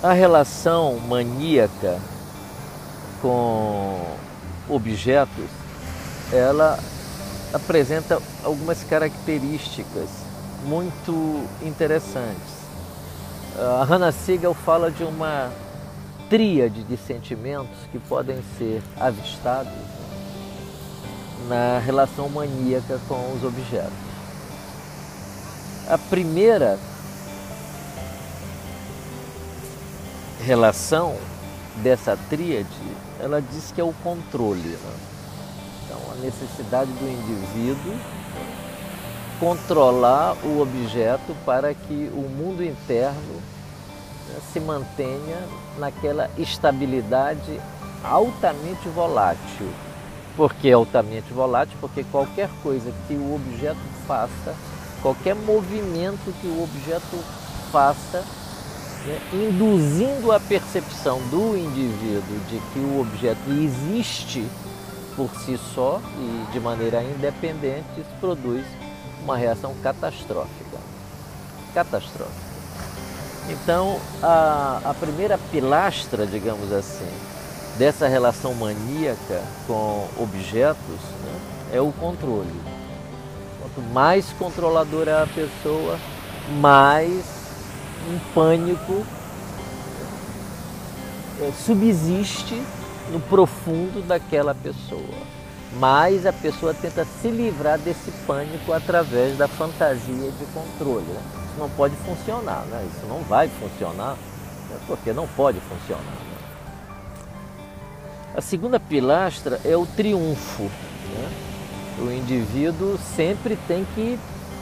A relação maníaca com objetos, ela apresenta algumas características muito interessantes. A Hannah Siegel fala de uma tríade de sentimentos que podem ser avistados na relação maníaca com os objetos. A primeira relação dessa tríade, ela diz que é o controle. Né? Então, a necessidade do indivíduo controlar o objeto para que o mundo interno né, se mantenha naquela estabilidade altamente volátil. Por que altamente volátil? Porque qualquer coisa que o objeto faça, qualquer movimento que o objeto faça, né, induzindo a percepção do indivíduo de que o objeto existe por si só e de maneira independente, isso produz uma reação catastrófica. Catastrófica. Então, a, a primeira pilastra, digamos assim, dessa relação maníaca com objetos né, é o controle. Quanto mais controladora é a pessoa, mais um pânico é, subsiste no profundo daquela pessoa. Mas a pessoa tenta se livrar desse pânico através da fantasia de controle. Né? Isso não pode funcionar, né? isso não vai funcionar, né? porque não pode funcionar. Né? A segunda pilastra é o triunfo. Né? O indivíduo sempre tem que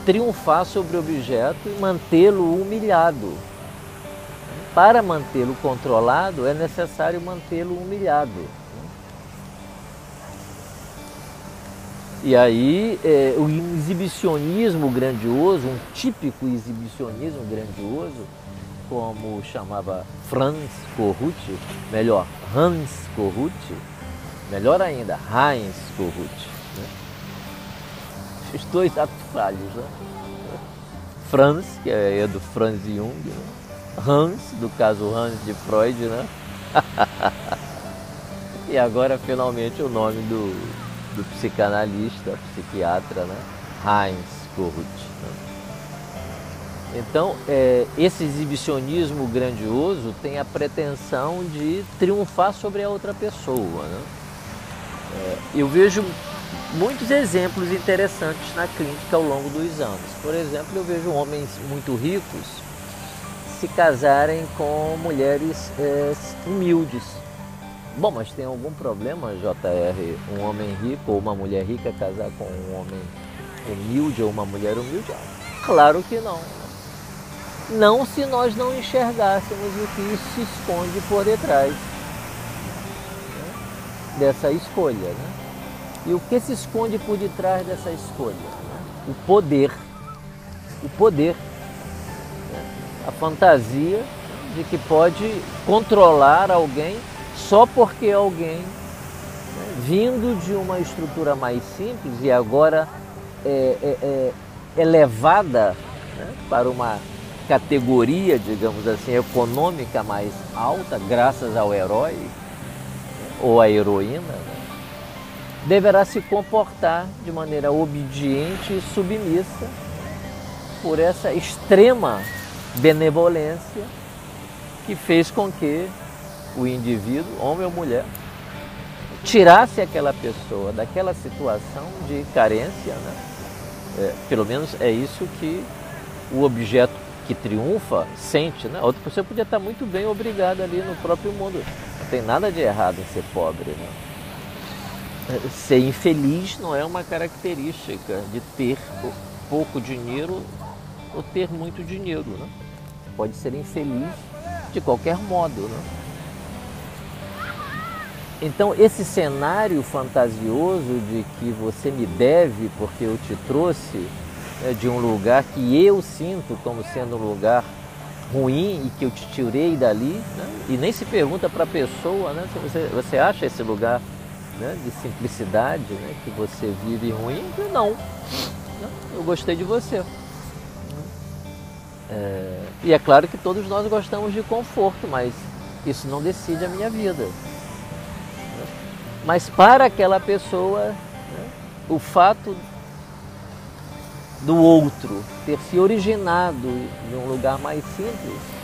triunfar sobre o objeto e mantê-lo humilhado. Para mantê-lo controlado, é necessário mantê-lo humilhado. E aí é, o exibicionismo grandioso, um típico exibicionismo grandioso, como chamava Franz Corrucci, melhor, Hans Corrucci, melhor ainda, Heinz Corrucci. Né? Os dois atos falhos, né? Franz, que é do Franz Jung, né? Hans, do caso Hans de Freud, né? e agora finalmente o nome do, do psicanalista, psiquiatra, né? Heinz Kohut. Né? Então, é, esse exibicionismo grandioso tem a pretensão de triunfar sobre a outra pessoa. Né? É, eu vejo muitos exemplos interessantes na clínica ao longo dos anos. Por exemplo, eu vejo homens muito ricos se casarem com mulheres é, humildes. Bom, mas tem algum problema, JR, um homem rico ou uma mulher rica casar com um homem humilde ou uma mulher humilde? Claro que não. Não se nós não enxergássemos o que se esconde por detrás né, dessa escolha. Né? E o que se esconde por detrás dessa escolha? O poder. O poder. A fantasia de que pode controlar alguém só porque alguém, né, vindo de uma estrutura mais simples e agora é, é, é elevada né, para uma categoria, digamos assim, econômica mais alta, graças ao herói né, ou à heroína, né, deverá se comportar de maneira obediente e submissa por essa extrema benevolência que fez com que o indivíduo, homem ou mulher, tirasse aquela pessoa daquela situação de carência, né? É, pelo menos é isso que o objeto que triunfa sente, né? Outra pessoa podia estar muito bem obrigada ali no próprio mundo. Não tem nada de errado em ser pobre, né? Ser infeliz não é uma característica de ter pouco dinheiro ou ter muito dinheiro, né? Pode ser infeliz de qualquer modo, né? Então, esse cenário fantasioso de que você me deve porque eu te trouxe né, de um lugar que eu sinto como sendo um lugar ruim e que eu te tirei dali, né, e nem se pergunta para a pessoa né, se você, você acha esse lugar né, de simplicidade né, que você vive ruim. Não, né, eu gostei de você. É, e é claro que todos nós gostamos de conforto, mas isso não decide a minha vida. Mas para aquela pessoa, né, o fato do outro ter se originado em um lugar mais simples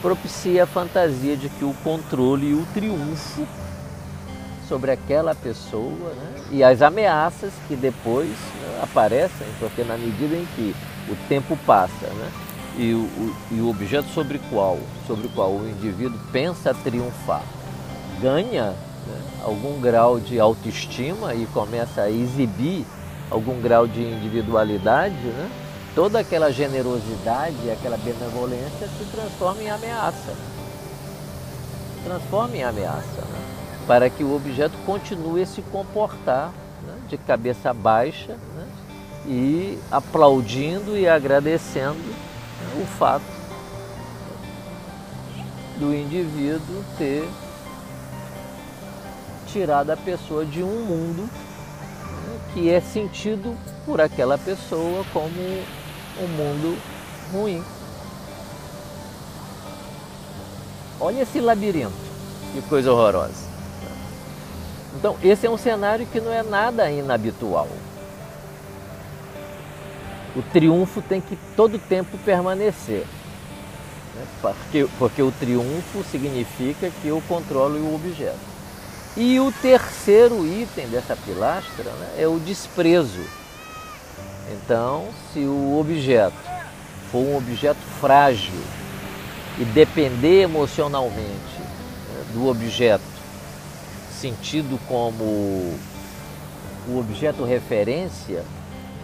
propicia a fantasia de que o controle e o triunfo sobre aquela pessoa né, e as ameaças que depois né, aparecem, porque na medida em que o tempo passa né, e, o, e o objeto sobre, qual, sobre o qual o indivíduo pensa triunfar ganha né, algum grau de autoestima e começa a exibir algum grau de individualidade, né, toda aquela generosidade, aquela benevolência se transforma em ameaça. Se transforma em ameaça. Né? Para que o objeto continue a se comportar né, de cabeça baixa né, e aplaudindo e agradecendo né, o fato do indivíduo ter tirado a pessoa de um mundo né, que é sentido por aquela pessoa como um mundo ruim. Olha esse labirinto, que coisa horrorosa. Então, esse é um cenário que não é nada inabitual. O triunfo tem que todo tempo permanecer. Né? Porque, porque o triunfo significa que eu controlo o objeto. E o terceiro item dessa pilastra né, é o desprezo. Então, se o objeto for um objeto frágil e depender emocionalmente né, do objeto sentido como o objeto referência,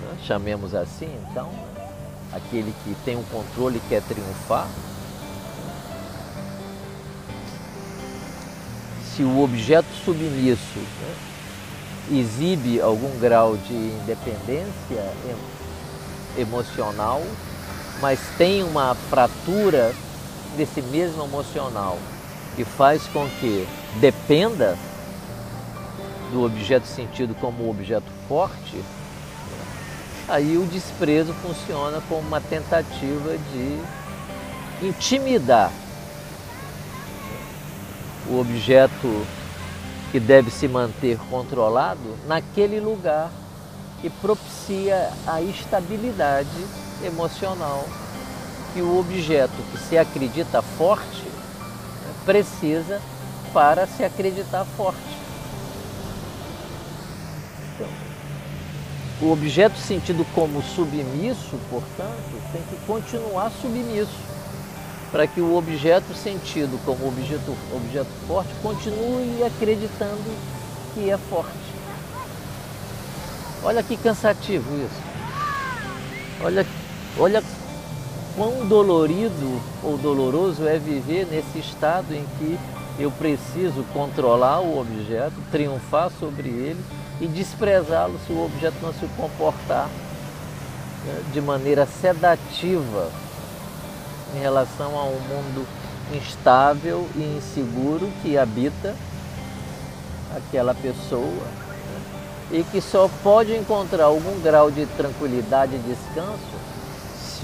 né? chamemos assim, então, aquele que tem um controle e quer triunfar. Se o objeto submisso né, exibe algum grau de independência emocional, mas tem uma fratura desse mesmo emocional que faz com que dependa do objeto sentido como objeto forte, aí o desprezo funciona como uma tentativa de intimidar o objeto que deve se manter controlado naquele lugar que propicia a estabilidade emocional que o objeto que se acredita forte né, precisa para se acreditar forte. O objeto sentido como submisso, portanto, tem que continuar submisso, para que o objeto sentido como objeto, objeto forte continue acreditando que é forte. Olha que cansativo isso. Olha, olha quão dolorido ou doloroso é viver nesse estado em que eu preciso controlar o objeto, triunfar sobre ele e desprezá-lo se o objeto não se comportar né, de maneira sedativa em relação a um mundo instável e inseguro que habita aquela pessoa né, e que só pode encontrar algum grau de tranquilidade e descanso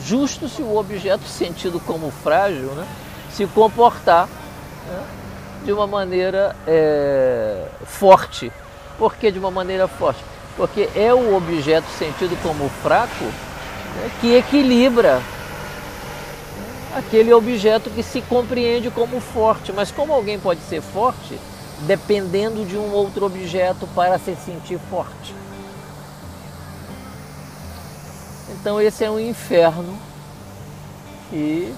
justo se o objeto sentido como frágil né, se comportar né, de uma maneira é, forte por que de uma maneira forte? Porque é o objeto sentido como fraco né, que equilibra aquele objeto que se compreende como forte. Mas como alguém pode ser forte dependendo de um outro objeto para se sentir forte? Então esse é um inferno e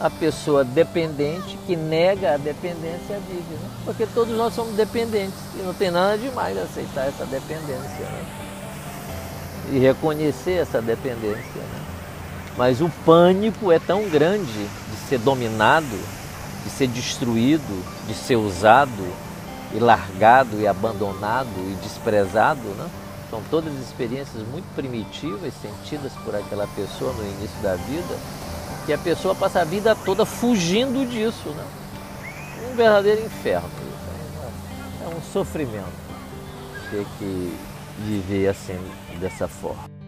a pessoa dependente que nega a dependência vive, né? porque todos nós somos dependentes e não tem nada demais aceitar essa dependência né? e reconhecer essa dependência. Né? Mas o pânico é tão grande de ser dominado, de ser destruído, de ser usado e largado e abandonado e desprezado, né? São todas experiências muito primitivas sentidas por aquela pessoa no início da vida que a pessoa passa a vida toda fugindo disso, né? Um verdadeiro inferno. É um sofrimento ter que viver assim, dessa forma.